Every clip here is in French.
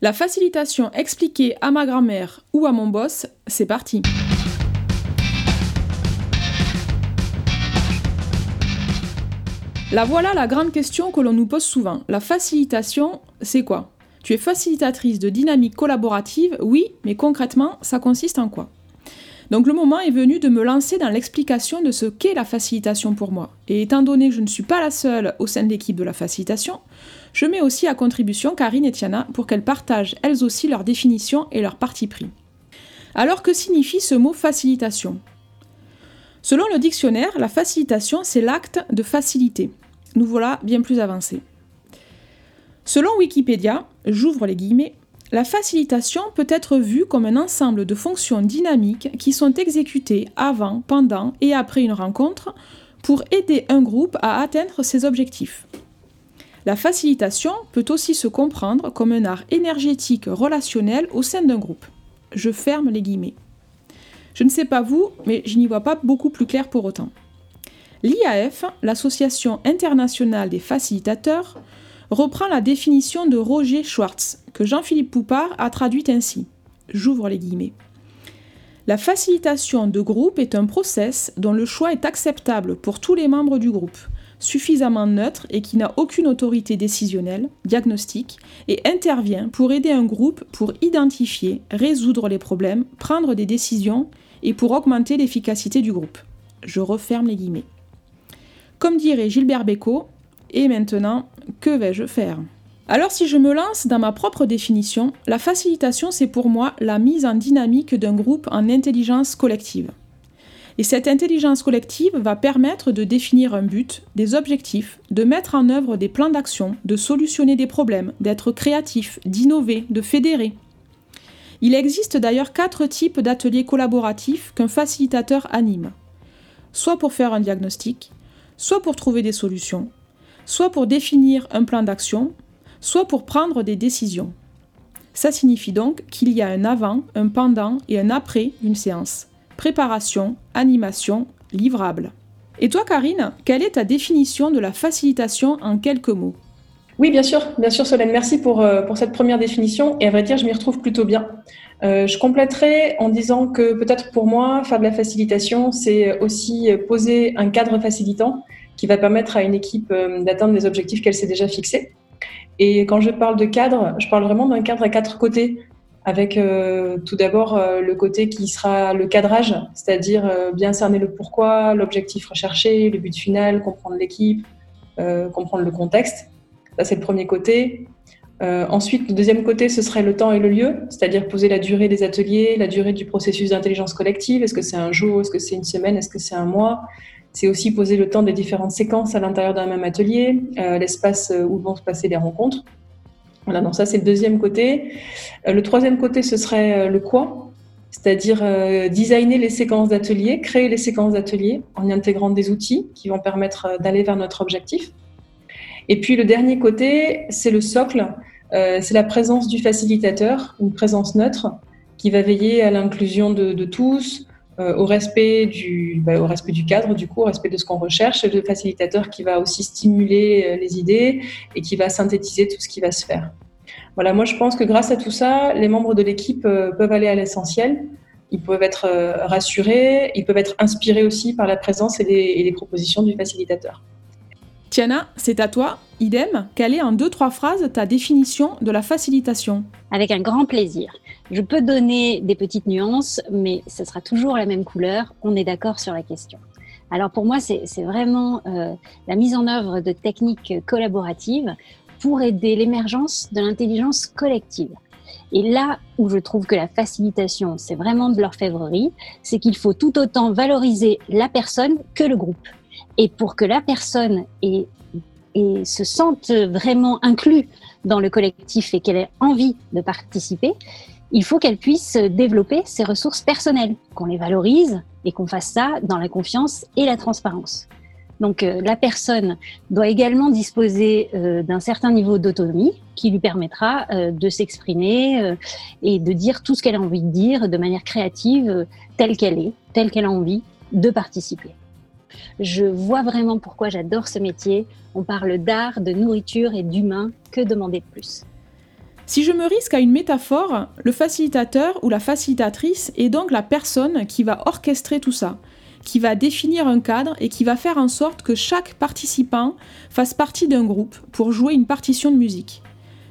La facilitation expliquée à ma grand-mère ou à mon boss, c'est parti. La voilà la grande question que l'on nous pose souvent. La facilitation, c'est quoi? Tu es facilitatrice de dynamique collaborative Oui, mais concrètement, ça consiste en quoi? Donc le moment est venu de me lancer dans l'explication de ce qu'est la facilitation pour moi. Et étant donné que je ne suis pas la seule au sein de l'équipe de la facilitation, je mets aussi à contribution Karine et Tiana pour qu'elles partagent elles aussi leur définition et leur parti pris. Alors que signifie ce mot facilitation? Selon le dictionnaire, la facilitation, c'est l'acte de faciliter. Nous voilà bien plus avancés. Selon Wikipédia, j'ouvre les guillemets, la facilitation peut être vue comme un ensemble de fonctions dynamiques qui sont exécutées avant, pendant et après une rencontre pour aider un groupe à atteindre ses objectifs. La facilitation peut aussi se comprendre comme un art énergétique relationnel au sein d'un groupe. Je ferme les guillemets. Je ne sais pas vous, mais je n'y vois pas beaucoup plus clair pour autant. L'IAF, l'Association internationale des facilitateurs, reprend la définition de Roger Schwartz, que Jean-Philippe Poupard a traduite ainsi. J'ouvre les guillemets. La facilitation de groupe est un process dont le choix est acceptable pour tous les membres du groupe, suffisamment neutre et qui n'a aucune autorité décisionnelle, diagnostique, et intervient pour aider un groupe pour identifier, résoudre les problèmes, prendre des décisions et pour augmenter l'efficacité du groupe. Je referme les guillemets. Comme dirait Gilbert Bécaud, et maintenant, que vais-je faire? Alors si je me lance dans ma propre définition, la facilitation c'est pour moi la mise en dynamique d'un groupe en intelligence collective. Et cette intelligence collective va permettre de définir un but, des objectifs, de mettre en œuvre des plans d'action, de solutionner des problèmes, d'être créatif, d'innover, de fédérer. Il existe d'ailleurs quatre types d'ateliers collaboratifs qu'un facilitateur anime. Soit pour faire un diagnostic, soit pour trouver des solutions, soit pour définir un plan d'action, soit pour prendre des décisions. Ça signifie donc qu'il y a un avant, un pendant et un après une séance. Préparation, animation, livrable. Et toi, Karine, quelle est ta définition de la facilitation en quelques mots? Oui, bien sûr, bien sûr, Solène. Merci pour, euh, pour cette première définition. Et à vrai dire, je m'y retrouve plutôt bien. Euh, je compléterai en disant que peut-être pour moi, faire de la facilitation, c'est aussi poser un cadre facilitant qui va permettre à une équipe euh, d'atteindre les objectifs qu'elle s'est déjà fixés. Et quand je parle de cadre, je parle vraiment d'un cadre à quatre côtés, avec euh, tout d'abord euh, le côté qui sera le cadrage, c'est-à-dire bien cerner le pourquoi, l'objectif recherché, le but final, comprendre l'équipe, comprendre le contexte. Ça, c'est le premier côté. ensuite, le deuxième côté, ce serait le temps et le lieu, c'est-à-dire poser la durée des ateliers, la durée du processus d'intelligence collective. Est-ce que c'est un jour, est-ce que c'est une semaine, est-ce que c'est un mois? C'est aussi poser le temps des différentes séquences à l'intérieur d'un même atelier, euh, l'espace euh, où vont se passer les rencontres. Voilà, donc ça c'est le deuxième côté. Euh, le troisième côté, ce serait le quoi, c'est-à-dire designer les séquences d'atelier, créer les séquences d'atelier en y intégrant des outils qui vont permettre d'aller vers notre objectif. Et puis le dernier côté, c'est le socle, c'est la présence du facilitateur, une présence neutre qui va veiller à l'inclusion de, tous, euh, au, respect du, bah, au respect du cadre, du coup, au respect de ce qu'on recherche, le facilitateur qui va aussi stimuler euh, les idées et qui va synthétiser tout ce qui va se faire. Voilà, moi je pense que grâce à tout ça, les membres de l'équipe euh, peuvent aller à l'essentiel, ils peuvent être rassurés, ils peuvent être inspirés aussi par la présence et les, propositions du facilitateur. Tiana, c'est à toi. Idem, quelle est en deux, trois phrases ta définition de la facilitation? Avec un grand plaisir. Je peux donner des petites nuances, mais ce sera toujours la même couleur. On est d'accord sur la question. Alors pour moi, c'est vraiment euh, la mise en œuvre de techniques collaboratives pour aider l'émergence de l'intelligence collective. Et là où je trouve que la facilitation, c'est vraiment de l'orfèvrerie, c'est qu'il faut tout autant valoriser la personne que le groupe. Et pour que la personne se sente vraiment inclus dans le collectif et qu'elle ait envie de participer, il faut qu'elle puisse développer ses ressources personnelles, qu'on les valorise et qu'on fasse ça dans la confiance et la transparence. Donc euh, la personne doit également disposer euh, d'un certain niveau d'autonomie qui lui permettra euh, de s'exprimer et de dire tout ce qu'elle a envie de dire de manière créative, telle qu'elle est, telle qu'elle a envie de participer. Je vois vraiment pourquoi j'adore ce métier. On parle d'art, de nourriture et d'humain. Que demander de plus? Si je me risque à une métaphore, le facilitateur ou la facilitatrice est donc la personne qui va orchestrer tout ça, qui va définir un cadre et qui va faire en sorte que chaque participant fasse partie d'un groupe pour jouer une partition de musique.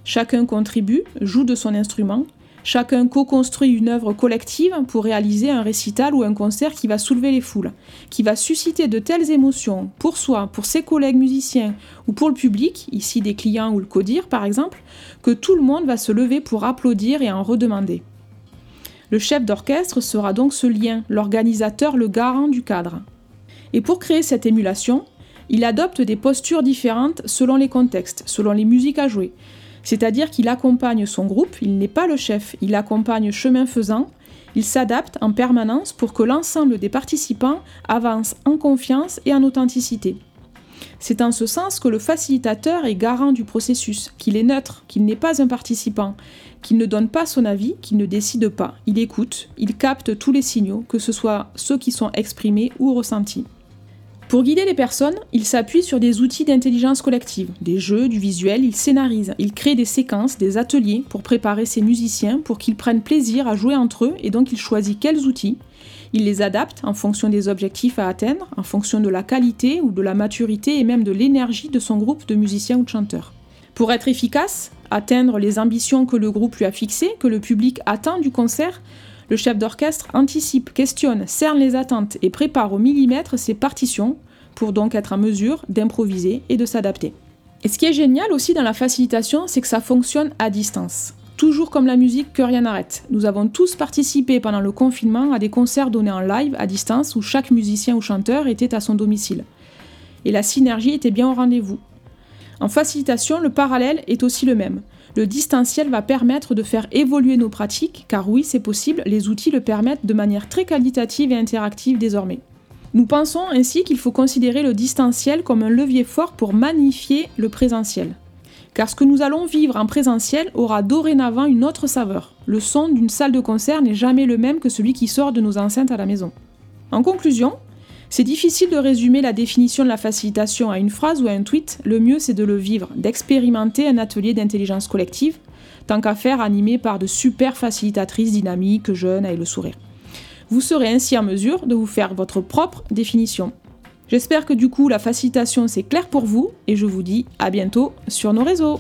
Chacun contribue, joue de son instrument, chacun co-construit une œuvre collective pour réaliser un récital ou un concert qui va soulever les foules, qui va susciter de telles émotions pour soi, pour ses collègues musiciens ou pour le public, ici des clients ou le codir par exemple, que tout le monde va se lever pour applaudir et en redemander. Le chef d'orchestre sera donc ce lien, l'organisateur, le garant du cadre. Et pour créer cette émulation, il adopte des postures différentes selon les contextes, selon les musiques à jouer. C'est-à-dire qu'il accompagne son groupe, il n'est pas le chef, il accompagne chemin faisant, il s'adapte en permanence pour que l'ensemble des participants avance en confiance et en authenticité. C'est en ce sens que le facilitateur est garant du processus, qu'il est neutre, qu'il n'est pas un participant, qu'il ne donne pas son avis, qu'il ne décide pas. Il écoute, il capte tous les signaux, que ce soit ceux qui sont exprimés ou ressentis. Pour guider les personnes, il s'appuie sur des outils d'intelligence collective, des jeux, du visuel, il scénarise, il crée des séquences, des ateliers pour préparer ses musiciens pour qu'ils prennent plaisir à jouer entre eux et donc il choisit quels outils. Il les adapte en fonction des objectifs à atteindre, en fonction de la qualité ou de la maturité et même de l'énergie de son groupe de musiciens ou de chanteurs. Pour être efficace, atteindre les ambitions que le groupe lui a fixées, que le public attend du concert, le chef d'orchestre anticipe, questionne, cerne les attentes et prépare au millimètre ses partitions pour donc être en mesure d'improviser et de s'adapter. Et ce qui est génial aussi dans la facilitation, c'est que ça fonctionne à distance. Toujours comme la musique, que rien n'arrête. Nous avons tous participé pendant le confinement à des concerts donnés en live à distance où chaque musicien ou chanteur était à son domicile. Et la synergie était bien au rendez-vous. En facilitation, le parallèle est aussi le même. Le distanciel va permettre de faire évoluer nos pratiques, car oui, c'est possible, les outils le permettent de manière très qualitative et interactive désormais. Nous pensons ainsi qu'il faut considérer le distanciel comme un levier fort pour magnifier le présentiel. Car ce que nous allons vivre en présentiel aura dorénavant une autre saveur. Le son d'une salle de concert n'est jamais le même que celui qui sort de nos enceintes à la maison. En conclusion, c'est difficile de résumer la définition de la facilitation à une phrase ou à un tweet, le mieux c'est de le vivre, d'expérimenter un atelier d'intelligence collective, tant qu'à faire animé par de super facilitatrices dynamiques, jeunes, et le sourire. Vous serez ainsi en mesure de vous faire votre propre définition. J'espère que du coup la facilitation c'est clair pour vous et je vous dis à bientôt sur nos réseaux.